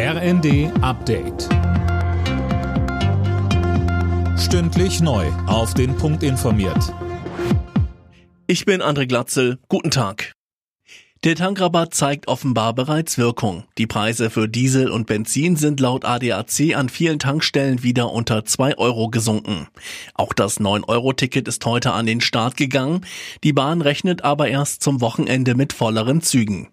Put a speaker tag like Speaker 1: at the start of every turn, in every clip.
Speaker 1: RND Update. Stündlich neu. Auf den Punkt informiert.
Speaker 2: Ich bin André Glatzel. Guten Tag. Der Tankrabatt zeigt offenbar bereits Wirkung. Die Preise für Diesel und Benzin sind laut ADAC an vielen Tankstellen wieder unter 2 Euro gesunken. Auch das 9-Euro-Ticket ist heute an den Start gegangen. Die Bahn rechnet aber erst zum Wochenende mit volleren Zügen.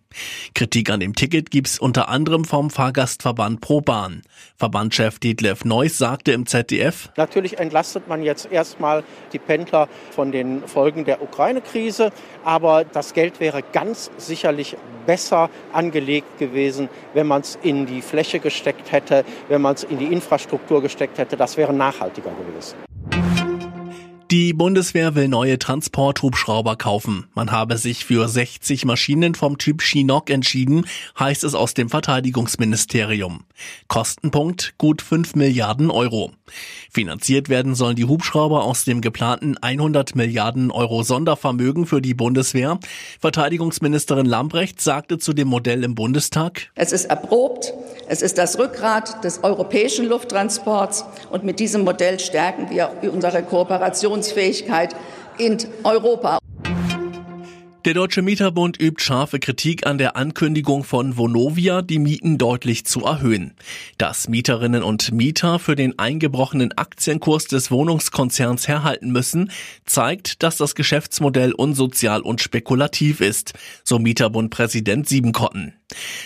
Speaker 2: Kritik an dem Ticket gibt's unter anderem vom Fahrgastverband ProBahn. Verbandchef Detlef Neuss sagte im ZDF,
Speaker 3: Natürlich entlastet man jetzt erstmal die Pendler von den Folgen der Ukraine-Krise, aber das Geld wäre ganz sicherlich besser angelegt gewesen, wenn man es in die Fläche gesteckt hätte, wenn man es in die Infrastruktur gesteckt hätte. Das wäre nachhaltiger gewesen.
Speaker 2: Die Bundeswehr will neue Transporthubschrauber kaufen. Man habe sich für 60 Maschinen vom Typ Chinook entschieden, heißt es aus dem Verteidigungsministerium. Kostenpunkt gut 5 Milliarden Euro. Finanziert werden sollen die Hubschrauber aus dem geplanten 100 Milliarden Euro Sondervermögen für die Bundeswehr. Verteidigungsministerin Lambrecht sagte zu dem Modell im Bundestag.
Speaker 4: Es ist erprobt, es ist das Rückgrat des europäischen Lufttransports und mit diesem Modell stärken wir unsere Kooperation Funktionsfähigkeit in Europa.
Speaker 2: Der Deutsche Mieterbund übt scharfe Kritik an der Ankündigung von Vonovia, die Mieten deutlich zu erhöhen. Dass Mieterinnen und Mieter für den eingebrochenen Aktienkurs des Wohnungskonzerns herhalten müssen, zeigt, dass das Geschäftsmodell unsozial und spekulativ ist, so Mieterbund-Präsident Siebenkotten.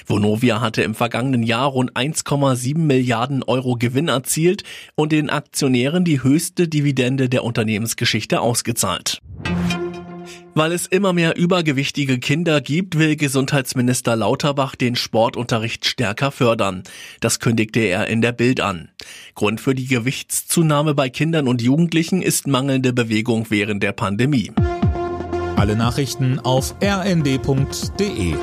Speaker 2: Vonovia hatte im vergangenen Jahr rund 1,7 Milliarden Euro Gewinn erzielt und den Aktionären die höchste Dividende der Unternehmensgeschichte ausgezahlt. Weil es immer mehr übergewichtige Kinder gibt, will Gesundheitsminister Lauterbach den Sportunterricht stärker fördern. Das kündigte er in der Bild an. Grund für die Gewichtszunahme bei Kindern und Jugendlichen ist mangelnde Bewegung während der Pandemie.
Speaker 1: Alle Nachrichten auf rnd.de